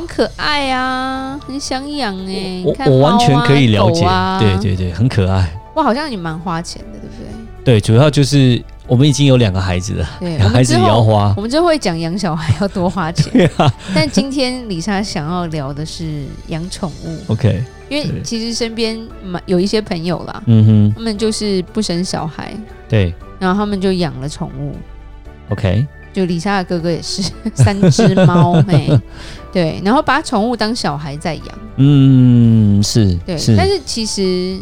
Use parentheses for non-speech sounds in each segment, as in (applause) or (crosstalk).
很可爱啊，很想养哎、我、啊、我完全可以了解，啊、对对对，很可爱。哇，好像你蛮花钱的，对不对？对，主要就是我们已经有两个孩子了，对，孩子也要花。我们就会讲养小孩要多花钱。(laughs) 对啊，但今天李莎想要聊的是养宠物。OK，因为其实身边有一些朋友啦，嗯哼，他们就是不生小孩，对，然后他们就养了宠物。OK。就李莎的哥哥也是三只猫，(laughs) 嘿，对，然后把宠物当小孩在养，嗯，是，对，是，但是其实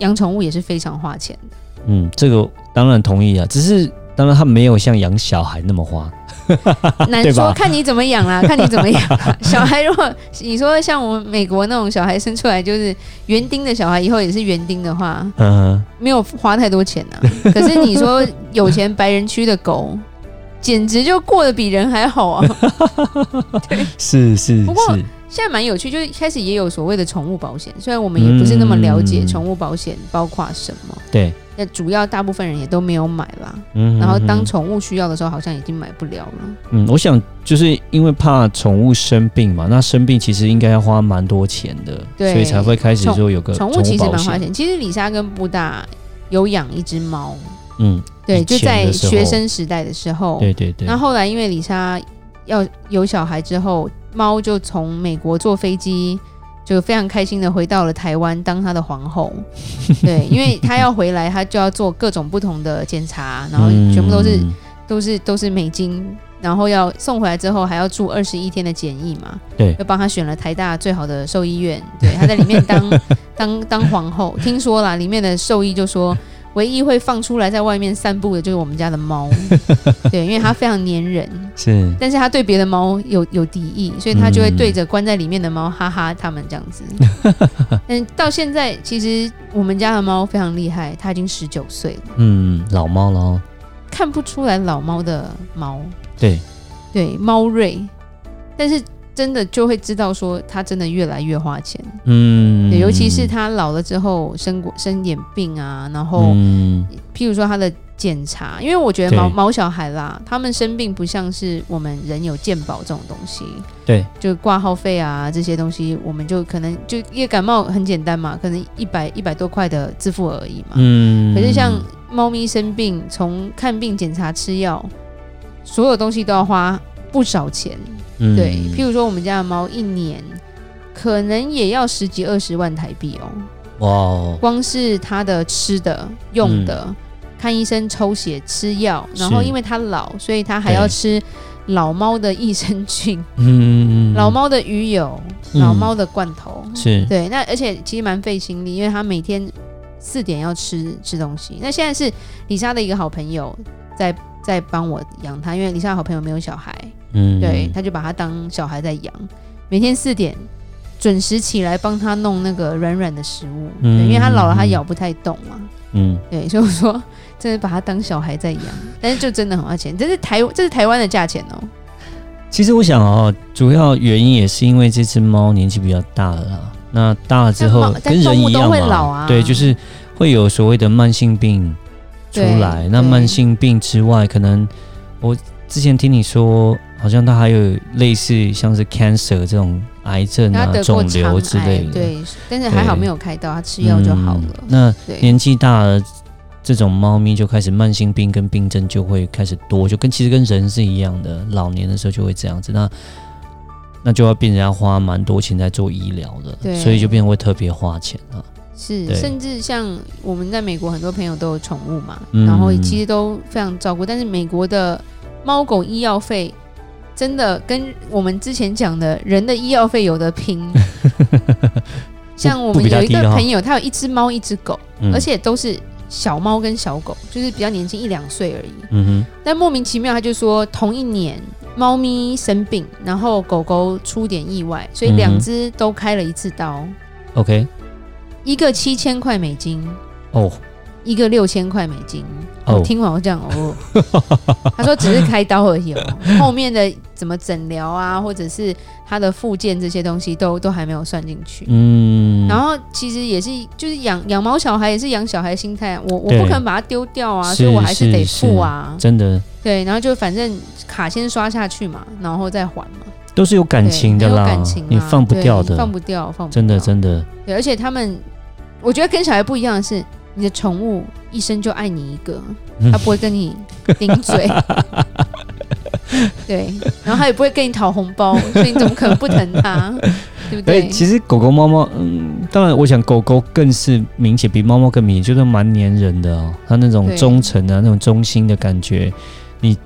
养宠物也是非常花钱的，嗯，这个当然同意啊，只是当然他没有像养小孩那么花，难说，看你怎么养啦，看你怎么养啦。(laughs) 小孩如果你说像我们美国那种小孩生出来就是园丁的小孩，以后也是园丁的话，嗯，没有花太多钱啊。可是你说有钱白人区的狗。简直就过得比人还好啊！(laughs) 对，是是。不过现在蛮有趣，就是开始也有所谓的宠物保险。虽然我们也不是那么了解宠物保险包括什么，对，那主要大部分人也都没有买啦。嗯，然后当宠物需要的时候，好像已经买不了了。嗯，我想就是因为怕宠物生病嘛，那生病其实应该要花蛮多钱的，对，所以才会开始说有个宠物，物其实蛮花钱。其实李莎跟布大有养一只猫。嗯，对，就在学生时代的时候，对对对。那后来因为李莎要有小孩之后，猫就从美国坐飞机，就非常开心的回到了台湾当她的皇后。(laughs) 对，因为她要回来，她就要做各种不同的检查，然后全部都是、嗯、都是都是美金，然后要送回来之后还要住二十一天的检疫嘛。对，又帮她选了台大最好的兽医院，对，她在里面当 (laughs) 当当皇后。听说啦，里面的兽医就说。唯一会放出来在外面散步的就是我们家的猫，(laughs) 对，因为它非常粘人，是，但是它对别的猫有有敌意，所以它就会对着关在里面的猫哈哈它们这样子。(laughs) 嗯到现在，其实我们家的猫非常厉害，它已经十九岁了，嗯，老猫了哦，看不出来老猫的猫，对，对，猫瑞，但是。真的就会知道说他真的越来越花钱，嗯，尤其是他老了之后生过生点病啊，然后，嗯、譬如说他的检查，因为我觉得毛毛小孩啦，他们生病不像是我们人有健保这种东西，对，就挂号费啊这些东西，我们就可能就因为感冒很简单嘛，可能一百一百多块的自付而已嘛，嗯，可是像猫咪生病，从看病、检查、吃药，所有东西都要花不少钱。嗯、对，譬如说我们家的猫一年可能也要十几二十万台币哦。哇哦！光是它的吃的、用的、嗯、看医生、抽血、吃药，然后因为它老，所以它还要吃老猫的益生菌，嗯，老猫的鱼油、嗯、老猫的罐头，是对。那而且其实蛮费心力，因为它每天四点要吃吃东西。那现在是李莎的一个好朋友在在帮我养它，因为李莎的好朋友没有小孩。嗯，对，他就把它当小孩在养，每天四点准时起来帮他弄那个软软的食物，嗯，因为他老了，他咬不太动嘛，嗯，对，所以我说真的把他当小孩在养，(laughs) 但是就真的很花钱，这是台这是台湾的价钱哦。其实我想哦，主要原因也是因为这只猫年纪比较大了啦，那大了之后跟人一样嘛，老啊，对，就是会有所谓的慢性病出来。那慢性病之外，可能我之前听你说。好像他还有类似像是 cancer 这种癌症啊、肿瘤之类的，对，但是还好没有开刀，他吃药就好了。嗯、那年纪大了，这种猫咪就开始慢性病跟病症就会开始多，就跟其实跟人是一样的，老年的时候就会这样子。那那就要变成要花蛮多钱在做医疗的，对，所以就变成会特别花钱了。是，甚至像我们在美国很多朋友都有宠物嘛，嗯、然后其实都非常照顾，但是美国的猫狗医药费。真的跟我们之前讲的人的医药费有的拼，(laughs) 像我们有一个朋友，他有一只猫一只狗，而且都是小猫跟小狗，就是比较年轻一两岁而已。嗯哼，但莫名其妙他就说同一年猫咪生病，然后狗狗出点意外，所以两只都开了一次刀。OK，一个七千块美金。哦，一个六千块美金。哦，听完我这样哦，(laughs) 他说只是开刀而已哦，(laughs) 后面的怎么诊疗啊，或者是他的附件这些东西都都还没有算进去。嗯，然后其实也是就是养养毛小孩也是养小孩心态，我我不可能把它丢掉啊，所以我还是得付啊，真的。对，然后就反正卡先刷下去嘛，然后再还嘛，都是有感情的啦，感情你放不掉的，放不掉，放不掉，真的真的。对，而且他们，我觉得跟小孩不一样的是。你的宠物一生就爱你一个，它不会跟你顶嘴，(laughs) 对，然后它也不会跟你讨红包，所以你怎么可能不疼它？(laughs) 对不对？其实狗狗、猫猫，嗯，当然，我想狗狗更是明显，比猫猫更明显，就是蛮粘人的哦。它那种忠诚啊，那种忠心的感觉，你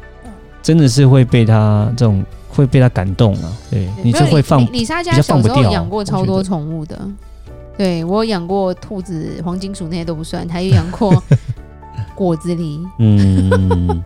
真的是会被它这种会被它感动啊。对，你就会放李莎家小时候养过超多宠物的。对，我有养过兔子、黄金鼠那些都不算，还有养过 (laughs) 果子狸。嗯，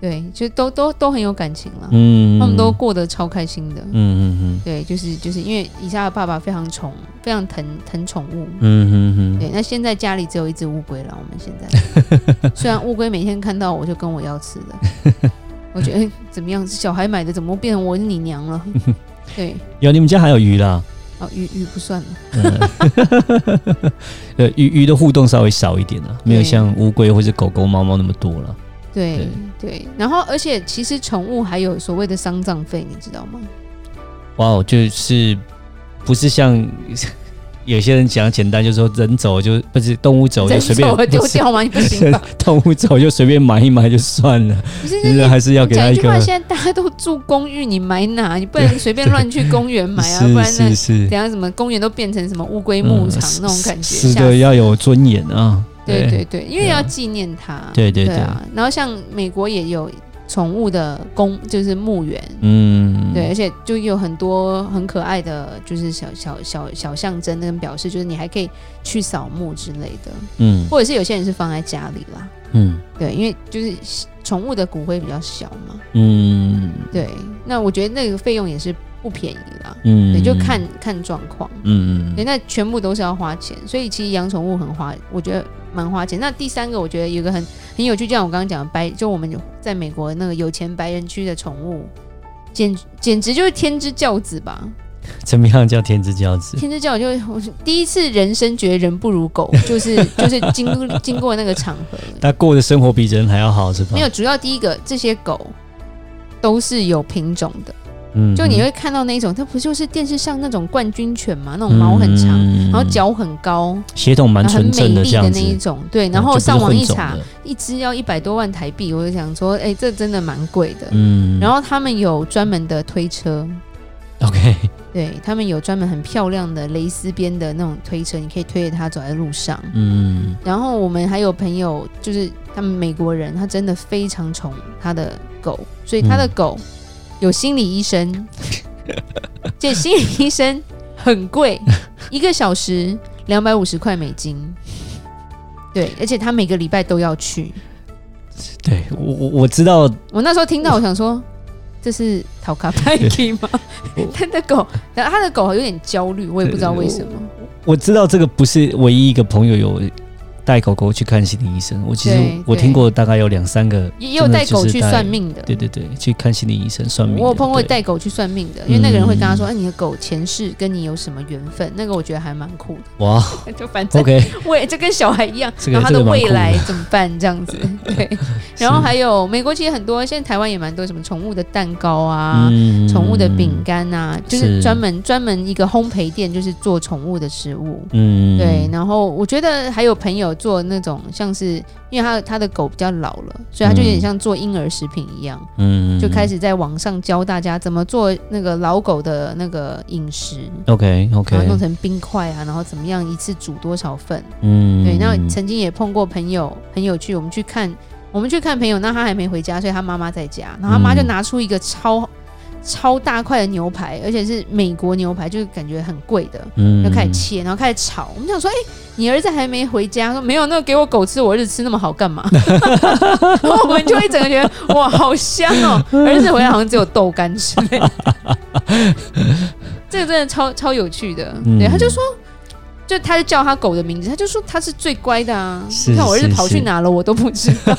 对，就都都都很有感情了。嗯，他们都过得超开心的。嗯嗯嗯。对，就是就是因为以下的爸爸非常宠，非常疼疼宠物。嗯嗯嗯。对，那现在家里只有一只乌龟了。我们现在 (laughs) 虽然乌龟每天看到我就跟我要吃的，我觉得怎么样？小孩买的怎么变成我是你娘了？(laughs) 对，有你们家还有鱼啦。哦，鱼鱼不算了。(laughs) 呃，鱼鱼的互动稍微少一点了，没有像乌龟或者狗狗、猫猫那么多了。对对，对，然后而且其实宠物还有所谓的丧葬费，你知道吗？哇哦，就是不是像。有些人讲简单，就是说人走就不是动物走就随便丢掉吗？你不行吧？(laughs) 动物走就随便埋一埋就算了。不是，是还是要给他一个。现在大家都住公寓，你埋哪？你不能 (laughs) 随便乱去公园埋啊！不然那等下什么公园都变成什么乌龟牧场那种感觉。是的，要有尊严啊！对对对，因为要纪念他。对对对啊！然后像美国也有。宠物的公就是墓园，嗯，对，而且就有很多很可爱的，就是小小小小象征跟表示，就是你还可以去扫墓之类的，嗯，或者是有些人是放在家里啦，嗯，对，因为就是宠物的骨灰比较小嘛，嗯，对，那我觉得那个费用也是不便宜啦，嗯，也就看看状况，嗯嗯，对，那全部都是要花钱，所以其实养宠物很花，我觉得。蛮花钱。那第三个，我觉得有个很很有趣，就像我刚刚讲的白，就我们在美国那个有钱白人区的宠物，简简直就是天之骄子吧？怎么样叫天之骄子？天之骄子就是我第一次人生觉得人不如狗，就是 (laughs) 就是经经过那个场合，他过的生活比人还要好，是吧？没有，主要第一个这些狗都是有品种的。嗯，就你会看到那种，它不就是电视上那种冠军犬嘛？那种毛很长，然后脚很高，血统蛮纯正的这样子。很美丽的那一种，对。然后上网一查，一只要一百多万台币，我就想说，哎，这真的蛮贵的。嗯。然后他们有专门的推车，OK。对，他们有专门很漂亮的蕾丝边的那种推车，你可以推着它走在路上。嗯。然后我们还有朋友，就是他们美国人，他真的非常宠他的狗，所以他的狗。有心理医生，(laughs) 这心理医生很贵，一个小时两百五十块美金。对，而且他每个礼拜都要去。对我我我知道，我那时候听到，我想说，这是讨卡派对吗？他的狗，他的狗有点焦虑，我也不知道为什么。我知道这个不是唯一一个朋友有。带狗狗去看心理医生，我其实我听过大概有两三个，也有带狗去算命的。对对对，去看心理医生算命。我有碰过带狗去算命的，因为那个人会跟他说：“哎，你的狗前世跟你有什么缘分？”那个我觉得还蛮酷的。哇，(laughs) 就反正 OK，(laughs) 未就跟小孩一样，然后他的未来怎么办？这样子 (laughs) 对。然后还有美国其实很多，现在台湾也蛮多什么宠物的蛋糕啊，宠物的饼干啊，就是专门专门一个烘焙店，就是做宠物的食物。嗯，对。然后我觉得还有朋友。做那种像是，因为他他的狗比较老了，所以他就有点像做婴儿食品一样，嗯，就开始在网上教大家怎么做那个老狗的那个饮食，OK OK，然后弄成冰块啊，然后怎么样一次煮多少份，嗯，对。那曾经也碰过朋友很有趣，我们去看我们去看朋友，那他还没回家，所以他妈妈在家，然后他妈就拿出一个超超大块的牛排，而且是美国牛排，就是感觉很贵的，嗯，就开始切，然后开始炒。我们想说，哎、欸，你儿子还没回家，说没有，那个给我狗吃，我儿子吃那么好干嘛？(laughs) 然后我们就一整个觉得哇，好香哦！(laughs) 儿子回来好像只有豆干之类的，这个真的超超有趣的。对，他就说。就他就叫他狗的名字，他就说他是最乖的啊。你看我儿子跑去哪了，我都不知道。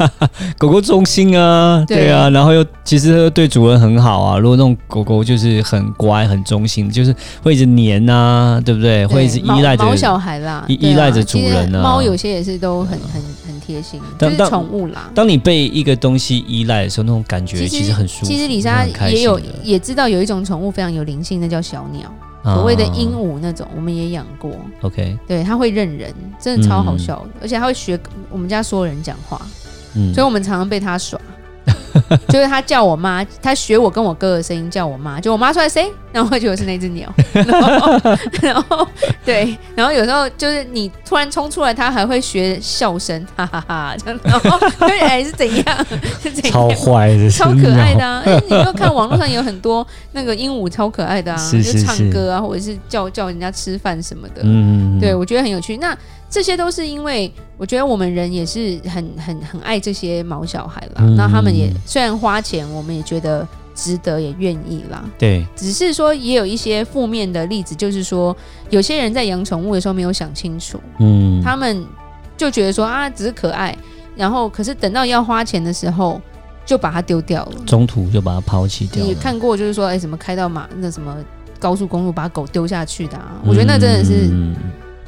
(laughs) 狗狗忠心啊，(laughs) 对，对啊，然后又其实又对主人很好啊。如果那种狗狗就是很乖、很忠心，就是会一直黏啊，对不对？对会一直依赖着毛小孩啦，依依赖着主人啊。猫有些也是都很很很贴心，就是宠物啦。当你被一个东西依赖的时候，那种感觉其实很舒服。其实李莎也有也知道有一种宠物非常有灵性，那叫小鸟。所谓的鹦鹉那种，我们也养过。OK，对，它会认人，真的超好笑的，嗯、而且它会学我们家所有人讲话，嗯，所以我们常常被它耍。(laughs) 就是他叫我妈，他学我跟我哥的声音叫我妈，就我妈出来谁，然后就觉得是那只鸟，(laughs) 然后，对，然后有时候就是你突然冲出来，他还会学笑声，(laughs) 哈哈哈，这样，然后对，是怎样？是怎样？超坏的，超可爱的啊！哎，你又看网络上有很多那个鹦鹉超可爱的啊，就唱歌啊，或者是叫叫人家吃饭什么的，嗯，对我觉得很有趣。那这些都是因为我觉得我们人也是很很很爱这些毛小孩啦，那、嗯、他们也虽然花钱，我们也觉得值得，也愿意啦。对，只是说也有一些负面的例子，就是说有些人在养宠物的时候没有想清楚，嗯，他们就觉得说啊只是可爱，然后可是等到要花钱的时候就把它丢掉了，中途就把它抛弃掉了。你看过就是说哎什么开到马那什么高速公路把狗丢下去的啊？我觉得那真的是。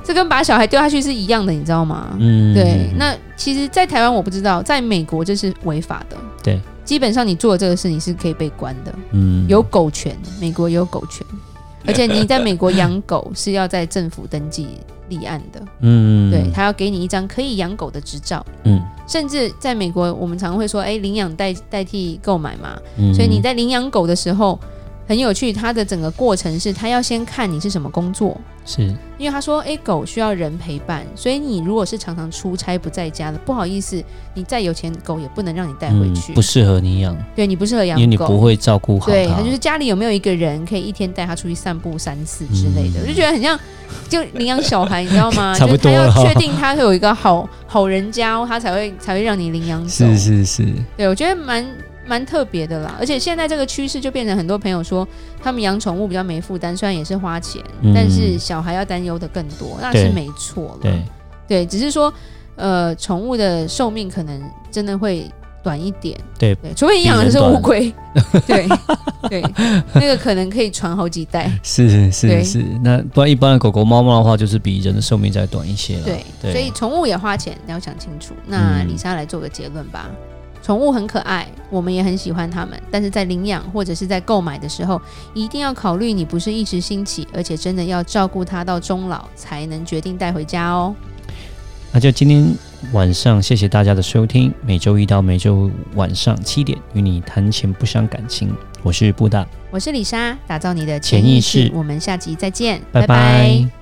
嗯这跟把小孩丢下去是一样的，你知道吗？嗯，对。那其实，在台湾我不知道，在美国这是违法的。对，基本上你做的这个事，你是可以被关的。嗯，有狗权，美国有狗权，(laughs) 而且你在美国养狗是要在政府登记立案的。嗯，对，他要给你一张可以养狗的执照。嗯，甚至在美国，我们常会说，哎，领养代代替购买嘛。嗯，所以你在领养狗的时候。很有趣，它的整个过程是，它要先看你是什么工作，是因为他说，诶，狗需要人陪伴，所以你如果是常常出差不在家的，不好意思，你再有钱狗也不能让你带回去，嗯、不适合你养，对你不适合养狗，因为你不会照顾好它。对，他就是家里有没有一个人可以一天带它出去散步三次之类的，嗯、我就觉得很像就领养小孩，你知道吗？(laughs) 差不多，他要确定他会有一个好好人家，他才会才会让你领养走。是是是，对我觉得蛮。蛮特别的啦，而且现在这个趋势就变成很多朋友说，他们养宠物比较没负担，虽然也是花钱，嗯、但是小孩要担忧的更多，那是没错了。对，对，只是说，呃，宠物的寿命可能真的会短一点。对，对，除非你养的是乌龟，(laughs) 对对，那个可能可以传好几代。(laughs) 是是是是，那不然一般的狗狗、猫猫的话，就是比人的寿命再短一些了。对，对，所以宠物也花钱，你要想清楚。那李莎来做个结论吧。宠物很可爱，我们也很喜欢它们。但是在领养或者是在购买的时候，一定要考虑你不是一时兴起，而且真的要照顾它到终老，才能决定带回家哦。那就今天晚上，谢谢大家的收听。每周一到每周五晚上七点，与你谈钱不伤感情。我是布大，我是李莎，打造你的潜意识。我们下集再见，拜拜。拜拜。